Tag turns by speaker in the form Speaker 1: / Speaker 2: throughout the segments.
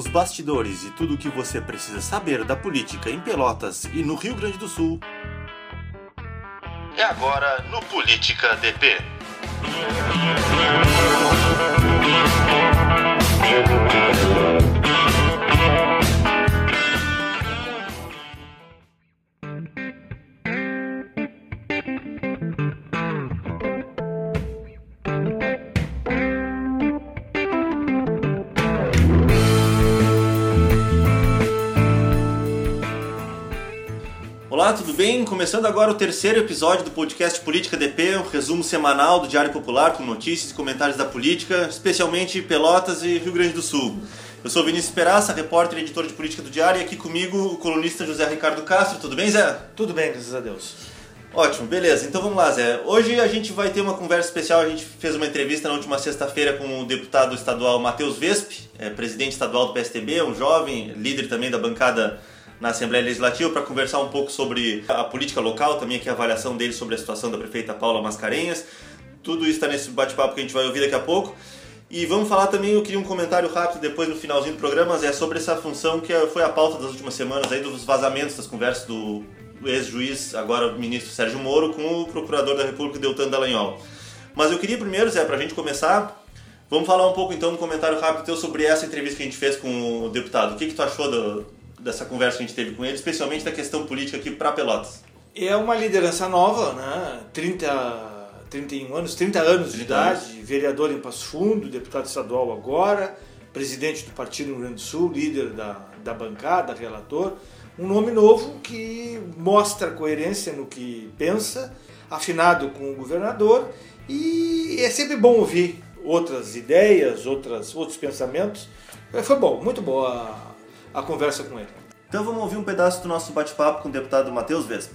Speaker 1: Os bastidores e tudo o que você precisa saber da política em Pelotas e no Rio Grande do Sul. É agora no Política DP. Olá, tudo bem? Começando agora o terceiro episódio do podcast Política DP, um resumo semanal do Diário Popular com notícias e comentários da política, especialmente Pelotas e Rio Grande do Sul. Eu sou Vinícius Peraça, repórter e editor de política do Diário, e aqui comigo o colunista José Ricardo Castro. Tudo bem, Zé?
Speaker 2: Tudo bem, graças a Deus.
Speaker 1: Ótimo, beleza. Então vamos lá, Zé. Hoje a gente vai ter uma conversa especial. A gente fez uma entrevista na última sexta-feira com o deputado estadual Matheus Vesp, é, presidente estadual do PSTB, um jovem, líder também da bancada na Assembleia Legislativa para conversar um pouco sobre a política local, também aqui a avaliação dele sobre a situação da prefeita Paula Mascarenhas. Tudo isso está nesse bate-papo que a gente vai ouvir daqui a pouco. E vamos falar também, eu queria um comentário rápido depois no finalzinho do programa, é sobre essa função que foi a pauta das últimas semanas aí dos vazamentos das conversas do ex-juiz, agora ministro Sérgio Moro, com o procurador da República, Deltan Dallagnol. Mas eu queria primeiro, Zé, para a gente começar, vamos falar um pouco então, um comentário rápido teu sobre essa entrevista que a gente fez com o deputado. O que, que tu achou do, dessa conversa que a gente teve com ele, especialmente da questão política aqui para Pelotas?
Speaker 2: É uma liderança nova, né? 30, 31 anos, 30 anos 30 de idade, anos. vereador em Passo Fundo, deputado estadual agora, presidente do Partido no Rio Grande do Sul, líder da, da bancada, relator. Um nome novo que mostra coerência no que pensa, afinado com o governador, e é sempre bom ouvir outras ideias, outras, outros pensamentos. Foi bom, muito boa a conversa com ele.
Speaker 1: Então vamos ouvir um pedaço do nosso bate-papo com o deputado Matheus Vesp.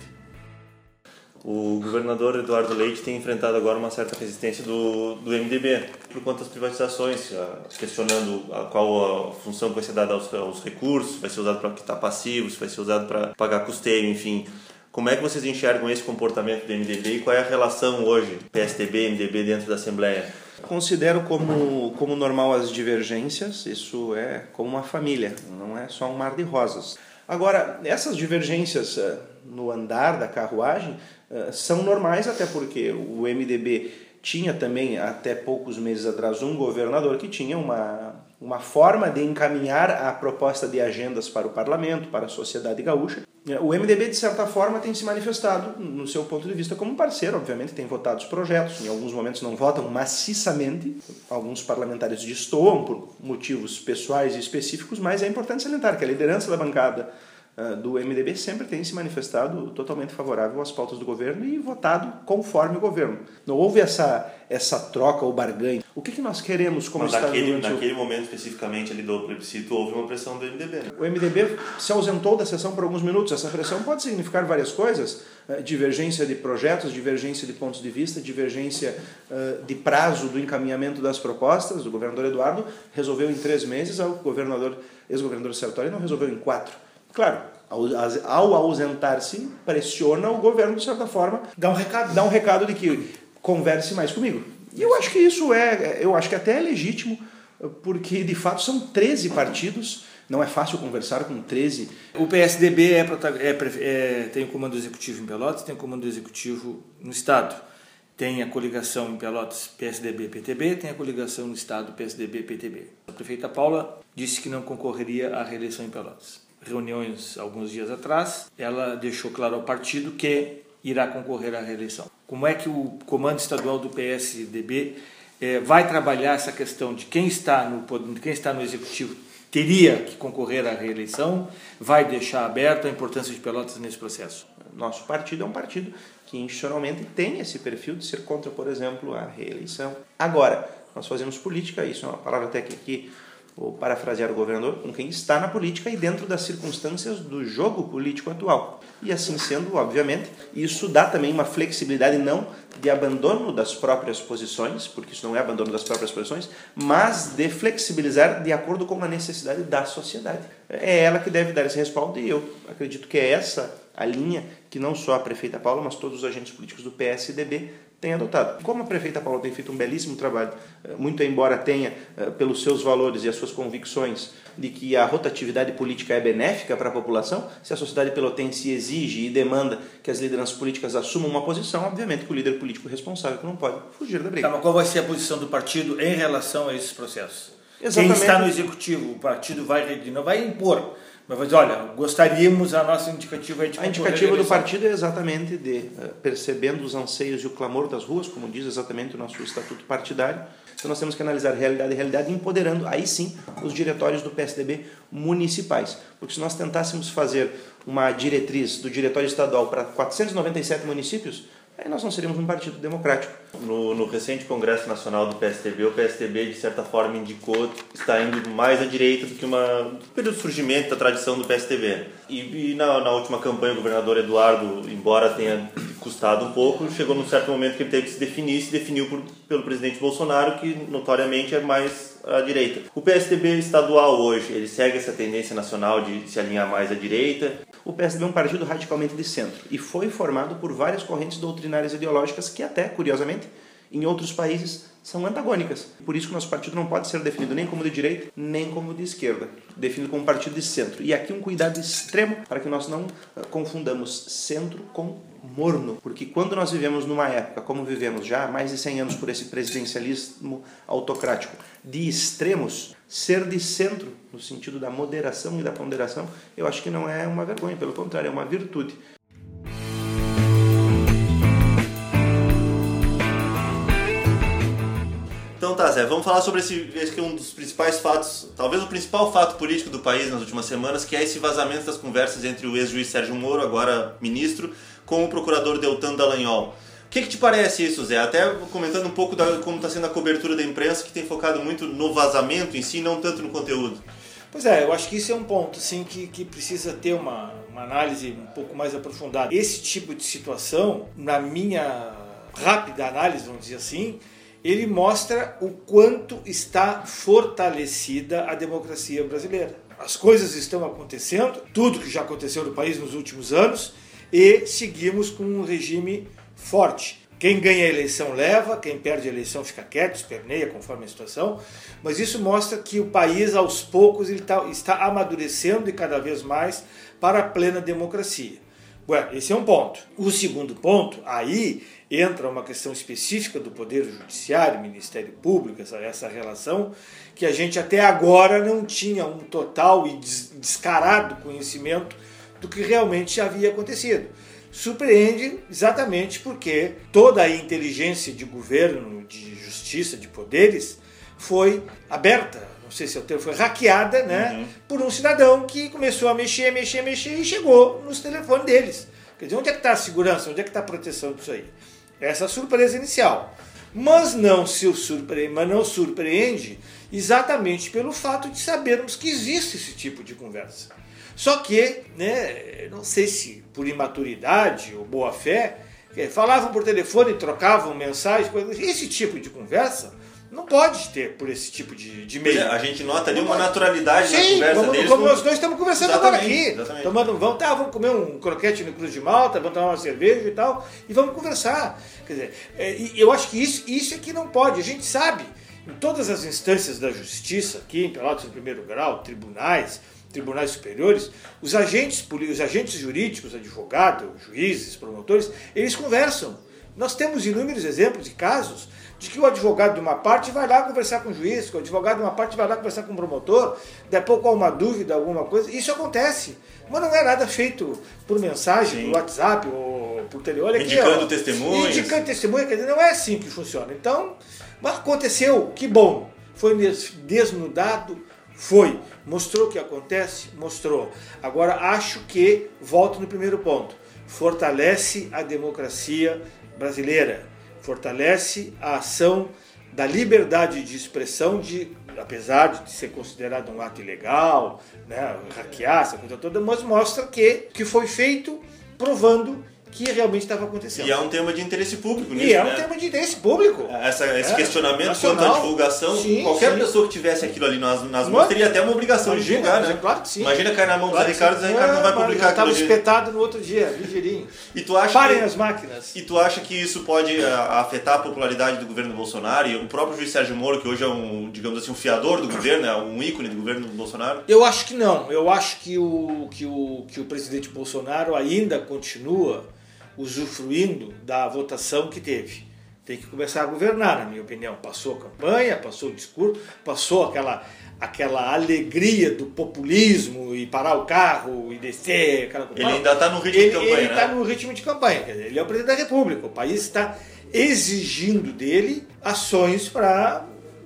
Speaker 1: O governador Eduardo Leite tem enfrentado agora uma certa resistência do, do MDB por conta das privatizações, questionando a, qual a função que vai ser dada aos, aos recursos, vai ser usado para quitar passivos, vai ser usado para pagar custeio, enfim. Como é que vocês enxergam esse comportamento do MDB e qual é a relação hoje PSDB MDB dentro da Assembleia?
Speaker 3: Considero como, como normal as divergências, isso é como uma família, não é só um mar de rosas. Agora, essas divergências uh, no andar da carruagem uh, são normais, até porque o MDB tinha também, até poucos meses atrás, um governador que tinha uma, uma forma de encaminhar a proposta de agendas para o parlamento, para a sociedade gaúcha, o MDB, de certa forma, tem se manifestado, no seu ponto de vista, como parceiro, obviamente, tem votado os projetos, em alguns momentos não votam maciçamente, alguns parlamentares destoam por motivos pessoais e específicos, mas é importante salientar que a liderança da bancada do MDB sempre tem se manifestado totalmente favorável às pautas do governo e votado conforme o governo. Não houve essa, essa troca ou barganha. O que, que nós queremos como
Speaker 1: Mas
Speaker 3: Estado
Speaker 1: naquele, naquele momento especificamente ali do plebiscito houve uma pressão do MDB. Né?
Speaker 3: O MDB se ausentou da sessão por alguns minutos. Essa pressão pode significar várias coisas: uh, divergência de projetos, divergência de pontos de vista, divergência uh, de prazo do encaminhamento das propostas. O governador Eduardo resolveu em três meses, o governador ex-governador Sartori não resolveu em quatro. Claro, ao ausentar-se, pressiona o governo, de certa forma, dá um recado, dá um recado de que converse mais comigo. E eu acho que isso é, eu acho que até é legítimo, porque de fato são 13 partidos, não é fácil conversar com 13.
Speaker 2: O PSDB é, é, é, tem o comando executivo em Pelotas, tem o comando executivo no Estado. Tem a coligação em Pelotas PSDB-PTB, tem a coligação no Estado PSDB-PTB. A prefeita Paula disse que não concorreria à reeleição em Pelotas reuniões alguns dias atrás, ela deixou claro ao partido que irá concorrer à reeleição. Como é que o comando estadual do PSDB é, vai trabalhar essa questão de quem está no quem está no executivo teria que concorrer à reeleição, vai deixar aberto a importância de Pelotas nesse processo?
Speaker 3: Nosso partido é um partido que institucionalmente tem esse perfil de ser contra, por exemplo, a reeleição. Agora, nós fazemos política, isso é uma palavra até que aqui vou parafrasear o governador, com quem está na política e dentro das circunstâncias do jogo político atual. E assim sendo, obviamente, isso dá também uma flexibilidade não de abandono das próprias posições, porque isso não é abandono das próprias posições, mas de flexibilizar de acordo com a necessidade da sociedade. É ela que deve dar esse respaldo e eu acredito que é essa a linha que não só a prefeita Paula, mas todos os agentes políticos do PSDB tem adotado. Como a prefeita Paula tem feito um belíssimo trabalho, eh, muito embora tenha, eh, pelos seus valores e as suas convicções, de que a rotatividade política é benéfica para a população, se a sociedade pelotense exige e demanda que as lideranças políticas assumam uma posição, obviamente que o líder político responsável não pode fugir da briga.
Speaker 2: Tá, mas qual vai ser a posição do partido em relação a esses processos? Exatamente. Quem está no executivo, o partido vai, não vai impor, mas vai dizer, olha, gostaríamos, a nossa indicativa é de
Speaker 3: A indicativa do partido é exatamente de, eh, percebendo os anseios e o clamor das ruas, como diz exatamente o nosso estatuto partidário, então nós temos que analisar realidade e realidade, empoderando aí sim os diretórios do PSDB municipais. Porque se nós tentássemos fazer uma diretriz do diretório estadual para 497 municípios, aí nós não seríamos um partido democrático.
Speaker 1: No, no, recente Congresso Nacional do PSDB, o PSDB, de certa forma, indicou está indo mais à direita do que uma, do período de surgimento da tradição do PSDB. E, e na, na, última campanha, o governador Eduardo, embora tenha custado um pouco, chegou num certo momento que ele teve que se definir, se definiu por, pelo presidente Bolsonaro, que notoriamente é mais à direita. O PSDB estadual hoje, ele segue essa tendência nacional de se alinhar mais à direita?
Speaker 3: O PSDB é um partido radicalmente de centro e foi formado por várias correntes doutrinárias ideológicas que até, curiosamente, em outros países são antagônicas. Por isso que o nosso partido não pode ser definido nem como de direita, nem como de esquerda. Definido como partido de centro. E aqui um cuidado extremo para que nós não ah, confundamos centro com morno. Porque quando nós vivemos numa época, como vivemos já há mais de 100 anos por esse presidencialismo autocrático, de extremos, ser de centro, no sentido da moderação e da ponderação, eu acho que não é uma vergonha, pelo contrário, é uma virtude.
Speaker 1: Então tá, Zé, vamos falar sobre esse, esse que é um dos principais fatos, talvez o principal fato político do país nas últimas semanas, que é esse vazamento das conversas entre o ex-juiz Sérgio Moro, agora ministro, com o procurador Deltan Dallagnol. O que, que te parece isso, Zé? Até comentando um pouco da, como está sendo a cobertura da imprensa, que tem focado muito no vazamento em si, não tanto no conteúdo.
Speaker 2: Pois é, eu acho que isso é um ponto sim, que, que precisa ter uma, uma análise um pouco mais aprofundada. Esse tipo de situação, na minha rápida análise, vamos dizer assim, ele mostra o quanto está fortalecida a democracia brasileira. As coisas estão acontecendo, tudo que já aconteceu no país nos últimos anos, e seguimos com um regime forte. Quem ganha a eleição leva, quem perde a eleição fica quieto, esperneia conforme a situação, mas isso mostra que o país, aos poucos, ele tá, está amadurecendo e cada vez mais para a plena democracia. Ué, esse é um ponto. O segundo ponto, aí entra uma questão específica do Poder Judiciário, Ministério Público, essa, essa relação, que a gente até agora não tinha um total e descarado conhecimento do que realmente havia acontecido. Surpreende exatamente porque toda a inteligência de governo, de justiça, de poderes foi aberta, não sei se é o termo, foi hackeada, né, uhum. por um cidadão que começou a mexer, mexer, mexer e chegou nos telefones deles. Quer dizer, onde é que está a segurança? Onde é que está a proteção disso aí? Essa surpresa inicial. Mas não, se surpreende, mas não surpreende exatamente pelo fato de sabermos que existe esse tipo de conversa. Só que, né, não sei se por imaturidade ou boa fé, falavam por telefone, trocavam mensagens, esse tipo de conversa não pode ter por esse tipo de, de meio. É,
Speaker 1: a gente nota ali uma naturalidade Sim, na conversa
Speaker 2: vamos,
Speaker 1: deles.
Speaker 2: Como nós dois estamos conversando agora aqui. Tomando, vamos, tá, vamos comer um croquete no Cruz de Malta, vamos tomar uma cerveja e tal, e vamos conversar. Quer dizer, é, eu acho que isso, isso é que não pode. A gente sabe, em todas as instâncias da justiça, aqui em Pelotas em primeiro grau, tribunais, tribunais superiores, os agentes, os agentes jurídicos, advogados, juízes, promotores, eles conversam. Nós temos inúmeros exemplos de casos de que o advogado de uma parte vai lá conversar com o juiz, que o advogado de uma parte vai lá conversar com o promotor, depois há uma dúvida, alguma coisa, isso acontece. Mas não é nada feito por mensagem, Sim. por WhatsApp ou por telefone.
Speaker 1: Indicando testemunhas.
Speaker 2: Indicando testemunha, quer dizer, não é assim que funciona. Então, mas aconteceu, que bom. Foi desnudado, foi. Mostrou o que acontece? Mostrou. Agora, acho que, volto no primeiro ponto, fortalece a democracia brasileira fortalece a ação da liberdade de expressão, de, apesar de ser considerado um ato ilegal, né, hackear essa coisa toda, mas mostra que, que foi feito provando que realmente estava acontecendo.
Speaker 1: E é um tema de interesse público
Speaker 2: E
Speaker 1: nisso,
Speaker 2: é um
Speaker 1: né?
Speaker 2: tema de interesse público.
Speaker 1: Essa, esse
Speaker 2: É,
Speaker 1: questionamento
Speaker 2: nacional.
Speaker 1: quanto à divulgação,
Speaker 2: Sim,
Speaker 1: qualquer
Speaker 2: sim.
Speaker 1: pessoa que tivesse aquilo ali nas, nas mãos teria até uma obrigação de
Speaker 2: Imagina,
Speaker 1: divulgar,
Speaker 2: mas
Speaker 1: né?
Speaker 2: é claro que sim.
Speaker 1: Imagina cair na mão do
Speaker 2: Claro
Speaker 1: Zé
Speaker 2: que
Speaker 1: Ricardo, o
Speaker 2: sim.
Speaker 1: Zé Ricardo não vai
Speaker 2: É,
Speaker 1: publicar
Speaker 2: Estava
Speaker 1: aquilo ali.
Speaker 2: espetado no outro dia, ligeirinho.
Speaker 1: E tu acha
Speaker 2: Parem
Speaker 1: que...
Speaker 2: as máquinas.
Speaker 1: E tu acha que isso pode ah, afetar a popularidade do governo Bolsonaro? E o próprio juiz Sérgio Moro, que hoje é um, digamos assim, um fiador do governo, é um ícone do governo Bolsonaro?
Speaker 2: Eu acho que não. Eu acho que o, que o, que o presidente Bolsonaro ainda continua usufruindo da votação que teve. Tem que começar a governar, na minha opinião. Passou a campanha, passou o discurso, passou aquela, aquela alegria do populismo e parar o carro e descer. Aquela...
Speaker 1: Ele ainda está no ritmo
Speaker 2: ele,
Speaker 1: de campanha,
Speaker 2: ele
Speaker 1: né?
Speaker 2: está no ritmo de campanha. dizer, Ele é o presidente da República. O país está exigindo dele ações para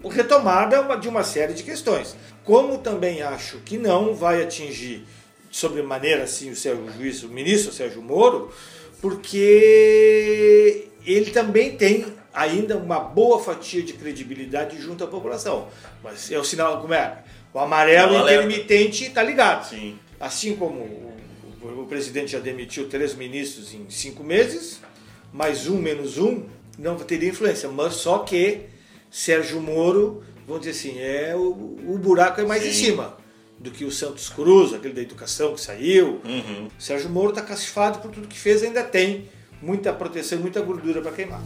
Speaker 2: retomada de uma série de questões. Como também acho que não vai atingir sobremaneira assim o, Sérgio, juiz, o ministro Sérgio Moro, porque ele também tem ainda uma boa fatia de credibilidade junto à população. Mas é o sinal, como é? O amarelo
Speaker 1: É
Speaker 2: intermitente está ligado.
Speaker 1: Sim.
Speaker 2: Assim como o, o- presidente já demitiu três ministros em cinco meses, mais um menos um não teria influência. Mas só que Sérgio Moro, vamos dizer assim, é o, o buraco é mais em
Speaker 1: Sim.
Speaker 2: cima do que o Santos Cruz, aquele da educação que saiu.
Speaker 1: Uhum.
Speaker 2: Sérgio Moro está cacifado por tudo que fez, ainda tem muita proteção, muita gordura para queimar.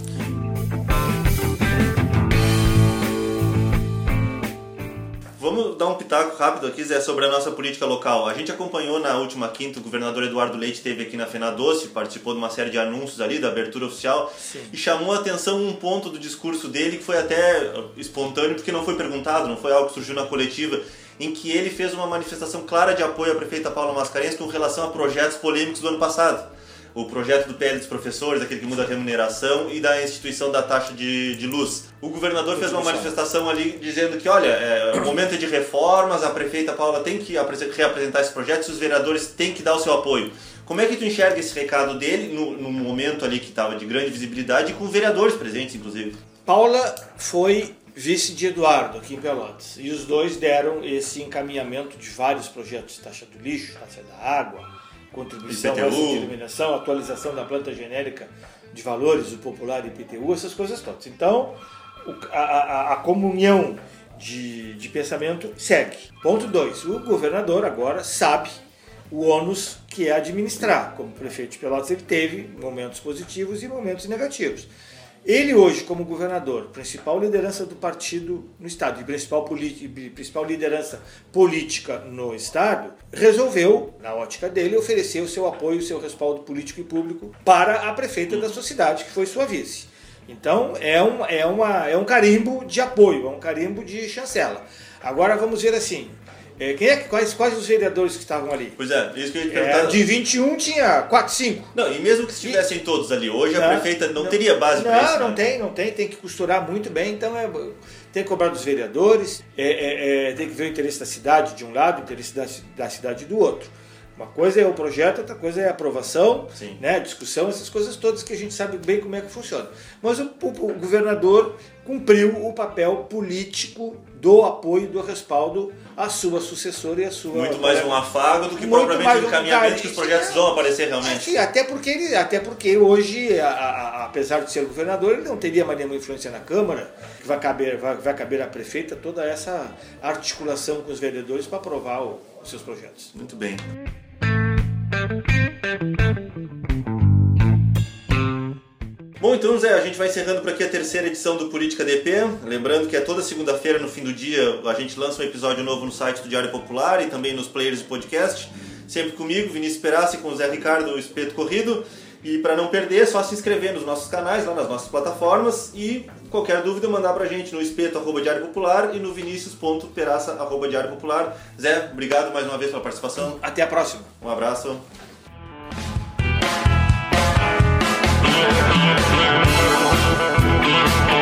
Speaker 1: Vamos dar um pitaco rápido aqui, Zé, sobre a nossa política local. A gente acompanhou na última quinta, o governador Eduardo Leite esteve aqui na Fena Doce, participou de uma série de anúncios ali, da abertura oficial,
Speaker 2: Sim.
Speaker 1: e chamou a atenção um ponto do discurso dele que foi até espontâneo, porque não foi perguntado, não foi algo que surgiu na coletiva, em que ele fez uma manifestação clara de apoio à prefeita Paula Mascarenhas com relação a projetos polêmicos do ano passado. O projeto do PL dos professores, aquele que muda a remuneração, e da instituição da taxa de, de luz. O governador fez uma manifestação ali dizendo que, olha, é, o momento é de reformas, a prefeita Paula tem que apre- reapresentar esse projeto e os vereadores têm que dar o seu apoio. Como é que tu enxerga esse recado dele no, no momento ali que estava de grande visibilidade e com vereadores presentes, inclusive?
Speaker 2: Paula foi vice de Eduardo aqui em Pelotas. E os dois deram esse encaminhamento de vários projetos, taxa do lixo, taxa da água, contribuição
Speaker 1: IPTU.
Speaker 2: de iluminação, atualização da planta genérica de valores, o popular IPTU, essas coisas todas. Então, a, a- a comunhão de, de pensamento segue. Ponto 2. O governador agora sabe o ônus que é administrar. Como prefeito de Pelotas, ele teve momentos positivos e momentos negativos. Ele hoje, como governador, principal liderança do partido no estado e principal, principal liderança política no estado, resolveu, na ótica dele, oferecer o seu apoio, o seu respaldo político e público para a prefeita da sua cidade, que foi sua vice. Então é um, é, uma, é um carimbo de apoio, é um carimbo de chancela. Agora vamos ver assim, é, quem é, quais, quais os vereadores que estavam ali?
Speaker 1: Pois é, isso que eu ia
Speaker 2: É,
Speaker 1: perguntar.
Speaker 2: de 21 tinha 4, 5.
Speaker 1: Não, e mesmo que estivessem todos ali hoje, a
Speaker 2: Não,
Speaker 1: prefeita não, teria base
Speaker 2: não,
Speaker 1: para isso.
Speaker 2: Não,
Speaker 1: né?
Speaker 2: tem, não tem, tem que costurar muito bem, então é, tem que cobrar dos vereadores, é, é, é, tem que ver o interesse da cidade de um lado, o interesse da, da cidade do outro. Uma coisa é o projeto, outra coisa é a aprovação,
Speaker 1: Sim.
Speaker 2: né, discussão, essas coisas todas que a gente sabe bem como é que funciona. Mas o, o- o governador cumpriu o papel político do apoio, do respaldo à sua sucessora e à sua...
Speaker 1: Muito mais um afago do que
Speaker 2: Muito
Speaker 1: propriamente um encaminhamento que os projetos vão aparecer realmente.
Speaker 2: sim, até porque ele, até porque hoje, a- a- apesar de ser governador, ele não teria mais nenhuma influência na Câmara, que vai caber, vai, vai caber à prefeita toda essa articulação com os vereadores para aprovar o- os seus projetos.
Speaker 1: Muito bem. Bom, então, Zé, a gente vai encerrando por aqui a terceira edição do Política DP. Lembrando que é toda segunda-feira, no fim do dia, a gente lança um episódio novo no site do Diário Popular e também nos players de podcast. Sempre comigo, Vinícius Perassi, com o Zé Ricardo, o Espeto Corrido. E para não perder, é só se inscrever nos nossos canais, lá nas nossas plataformas. E qualquer dúvida, mandar pra gente no espeto arroba Diário Popular e no vinicius.peraça arroba Diário Popular. Zé, obrigado mais uma vez pela participação.
Speaker 2: Até a próxima!
Speaker 1: Um abraço. Thank you.